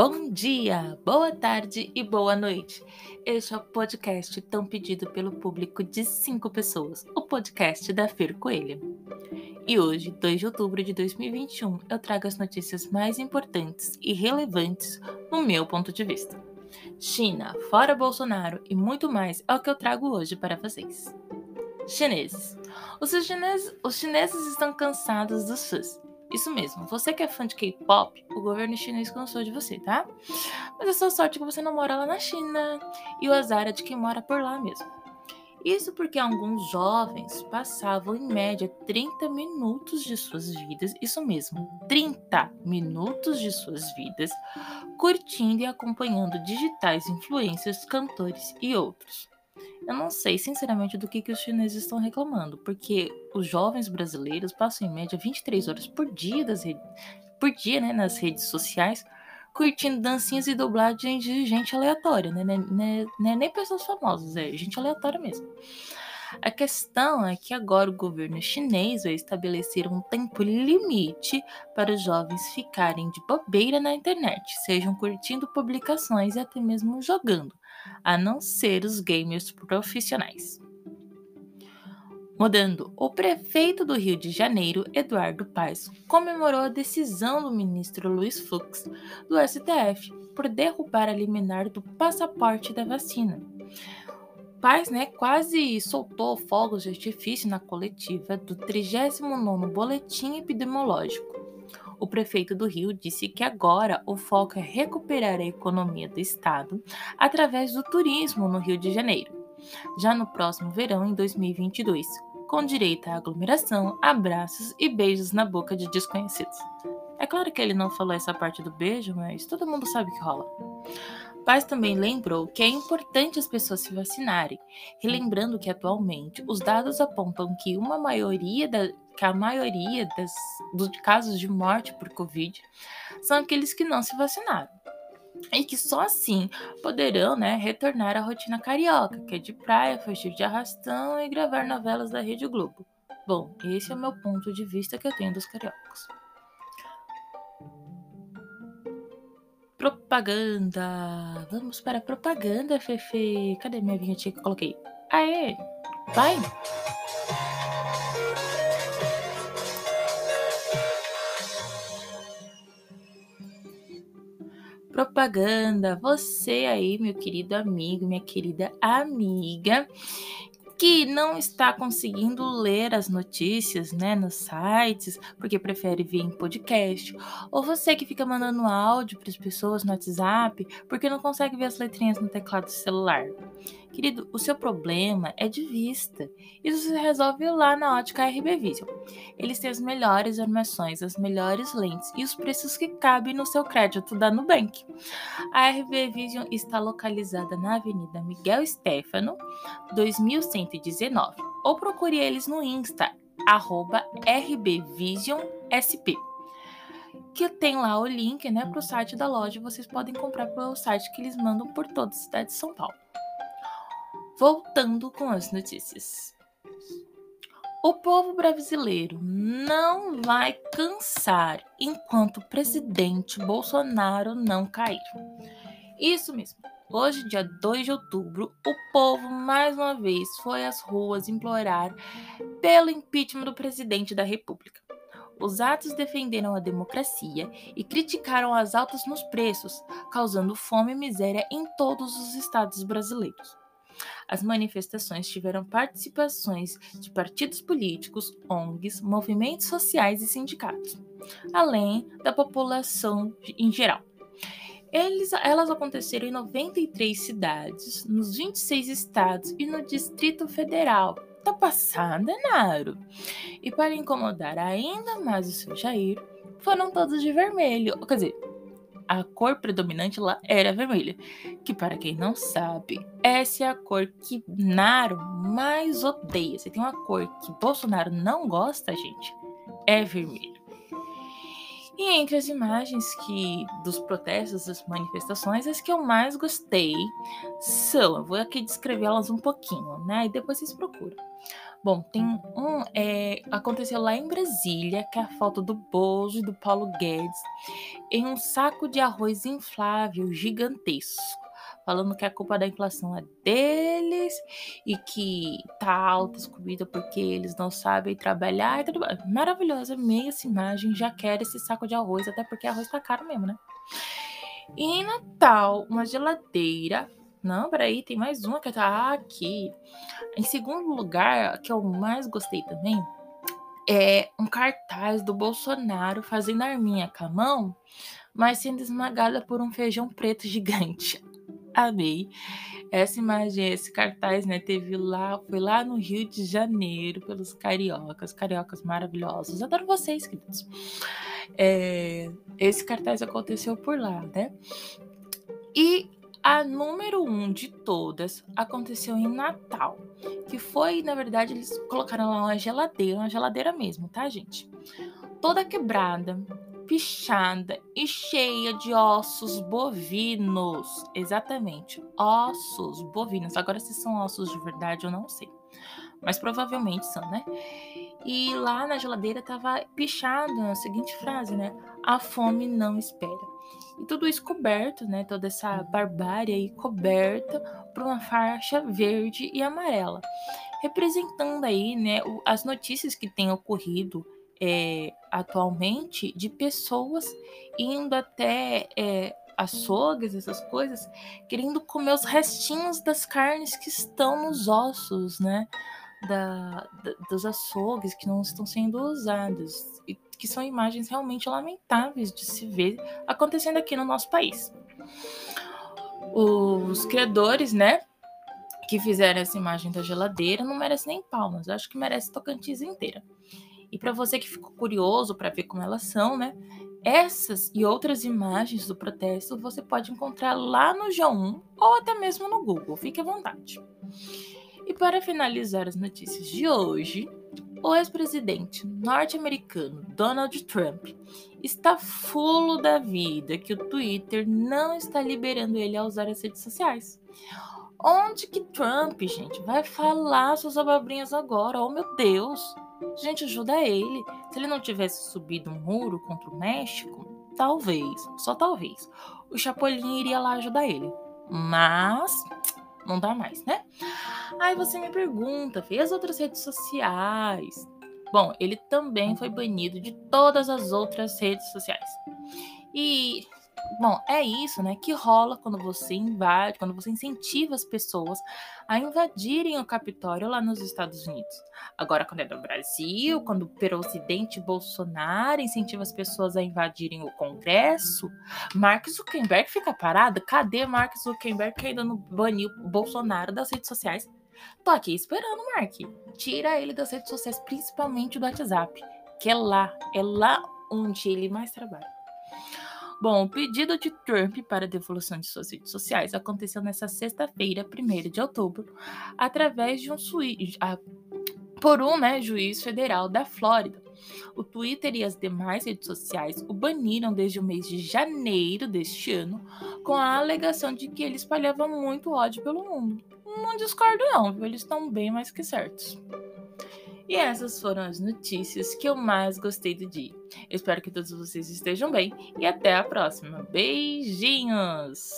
Bom dia, boa tarde e boa noite. Este é o podcast tão pedido pelo público de cinco pessoas, o podcast da Fer Coelho. E hoje, 2 de outubro de 2021, eu trago as notícias mais importantes e relevantes no meu ponto de vista. China, fora Bolsonaro e muito mais é o que eu trago hoje para vocês. Chineses. Os chineses, os chineses estão cansados dos fãs isso mesmo, você que é fã de K-pop, o governo chinês cansou de você, tá? Mas a sua sorte é que você não mora lá na China e o azar é de quem mora por lá mesmo. Isso porque alguns jovens passavam em média 30 minutos de suas vidas, isso mesmo, 30 minutos de suas vidas, curtindo e acompanhando digitais influencers, cantores e outros. Eu não sei, sinceramente, do que, que os chineses estão reclamando, porque os jovens brasileiros passam em média 23 horas por dia, das por dia né, nas redes sociais, curtindo dancinhas e dublagens de gente aleatória, né? né, né, né nem pessoas famosas, é gente aleatória mesmo. A questão é que agora o governo chinês vai estabelecer um tempo limite para os jovens ficarem de bobeira na internet, sejam curtindo publicações e até mesmo jogando a não ser os gamers profissionais. Mudando, o prefeito do Rio de Janeiro, Eduardo Paes, comemorou a decisão do ministro Luiz Fux do STF por derrubar a liminar do passaporte da vacina. Paes né, quase soltou fogos de artifício na coletiva do 39º Boletim Epidemiológico o prefeito do Rio disse que agora o foco é recuperar a economia do estado através do turismo no Rio de Janeiro, já no próximo verão em 2022, com direito à aglomeração, abraços e beijos na boca de desconhecidos. É claro que ele não falou essa parte do beijo, mas todo mundo sabe que rola. Paz também lembrou que é importante as pessoas se vacinarem, relembrando que atualmente os dados apontam que uma maioria da, que a maioria das, dos casos de morte por Covid são aqueles que não se vacinaram. E que só assim poderão né, retornar à rotina carioca, que é de praia, fugir de arrastão e gravar novelas da Rede Globo. Bom, esse é o meu ponto de vista que eu tenho dos cariocas. Propaganda. Vamos para a propaganda, Fefe. Cadê minha vinheta que eu coloquei? Aê! Vai! Propaganda. Você aí, meu querido amigo, minha querida amiga, que não está conseguindo ler as notícias, né, nos sites, porque prefere ver em podcast, ou você que fica mandando áudio para as pessoas no WhatsApp, porque não consegue ver as letrinhas no teclado do celular. Querido, o seu problema é de vista. Isso se resolve lá na ótica RB Vision. Eles têm as melhores armações, as melhores lentes e os preços que cabem no seu crédito da Nubank. A RB Vision está localizada na Avenida Miguel Stefano, 2119. Ou procure eles no Insta, arroba rbvisionsp que tem lá o link né, para o site da loja. Vocês podem comprar pelo site que eles mandam por toda a cidade de São Paulo. Voltando com as notícias. O povo brasileiro não vai cansar enquanto o presidente Bolsonaro não cair. Isso mesmo. Hoje, dia 2 de outubro, o povo mais uma vez foi às ruas implorar pelo impeachment do presidente da República. Os atos defenderam a democracia e criticaram as altas nos preços, causando fome e miséria em todos os estados brasileiros. As manifestações tiveram participações de partidos políticos, ONGs, movimentos sociais e sindicatos, além da população em geral. Eles, elas aconteceram em 93 cidades, nos 26 estados e no Distrito Federal. Tá passada, Naro? E para incomodar ainda mais o seu Jair, foram todos de vermelho. Quer dizer, a cor predominante lá era vermelha, que para quem não sabe, essa é a cor que Naro mais odeia. Se tem uma cor que Bolsonaro não gosta, gente, é vermelho. E entre as imagens que dos protestos, das manifestações, as que eu mais gostei são, eu vou aqui descrevê-las um pouquinho, né? E depois vocês procuram. Bom, tem um. É, aconteceu lá em Brasília, que é a foto do Bozo e do Paulo Guedes, em um saco de arroz inflável gigantesco. Falando que a culpa da inflação é deles e que tá alta as comidas porque eles não sabem trabalhar e tudo mais. Maravilhosa, amei essa imagem. Já quero esse saco de arroz, até porque arroz tá caro mesmo, né? E em Natal, uma geladeira não, peraí, tem mais uma que tá aqui. Em segundo lugar, que eu mais gostei também, é um cartaz do Bolsonaro fazendo arminha com a mão, mas sendo esmagada por um feijão preto gigante. Amei. Essa imagem, esse cartaz, né, teve lá, foi lá no Rio de Janeiro, pelos cariocas, cariocas maravilhosos. Adoro vocês, queridos. É, esse cartaz aconteceu por lá, né? E a número um de todas aconteceu em Natal, que foi, na verdade, eles colocaram lá uma geladeira, uma geladeira mesmo, tá, gente? Toda quebrada, pichada e cheia de ossos bovinos. Exatamente, ossos bovinos. Agora, se são ossos de verdade, eu não sei. Mas provavelmente são, né? E lá na geladeira tava pichado a seguinte frase, né? A fome não espera. E tudo isso coberto, né? Toda essa barbárie aí coberta por uma faixa verde e amarela, representando aí, né, as notícias que têm ocorrido é, atualmente de pessoas indo até é, açougues, essas coisas, querendo comer os restinhos das carnes que estão nos ossos, né? Da, da, dos açougues que não estão sendo usados. E que são imagens realmente lamentáveis de se ver acontecendo aqui no nosso país. Os criadores, né, que fizeram essa imagem da geladeira não merecem nem palmas, acho que merece Tocantins inteira. E para você que ficou curioso para ver como elas são, né, essas e outras imagens do protesto você pode encontrar lá no G1 ou até mesmo no Google, fique à vontade. E para finalizar as notícias de hoje, o ex-presidente norte-americano Donald Trump está fulo da vida que o Twitter não está liberando ele a usar as redes sociais. Onde que Trump, gente, vai falar suas abobrinhas agora? Oh, meu Deus! Gente, ajuda ele. Se ele não tivesse subido um muro contra o México, talvez, só talvez, o Chapolin iria lá ajudar ele. Mas não dá mais, né? Aí você me pergunta, fez outras redes sociais? Bom, ele também foi banido de todas as outras redes sociais. E Bom, é isso, né, que rola quando você invade, quando você incentiva as pessoas a invadirem o Capitólio lá nos Estados Unidos. Agora, quando é no Brasil, quando o presidente Bolsonaro incentiva as pessoas a invadirem o Congresso, Mark Zuckerberg fica parado? Cadê Mark Zuckerberg que ainda não baniu Bolsonaro das redes sociais? Tô aqui esperando, Mark. Tira ele das redes sociais, principalmente do WhatsApp, que é lá, é lá onde ele mais trabalha. Bom, o pedido de Trump para devolução de suas redes sociais aconteceu nesta sexta-feira, 1 de outubro, através de um suíte, por um né, juiz federal da Flórida. O Twitter e as demais redes sociais o baniram desde o mês de janeiro deste ano, com a alegação de que ele espalhava muito ódio pelo mundo. Não discordo, não, eles estão bem mais que certos. E essas foram as notícias que eu mais gostei do dia. Espero que todos vocês estejam bem e até a próxima. Beijinhos!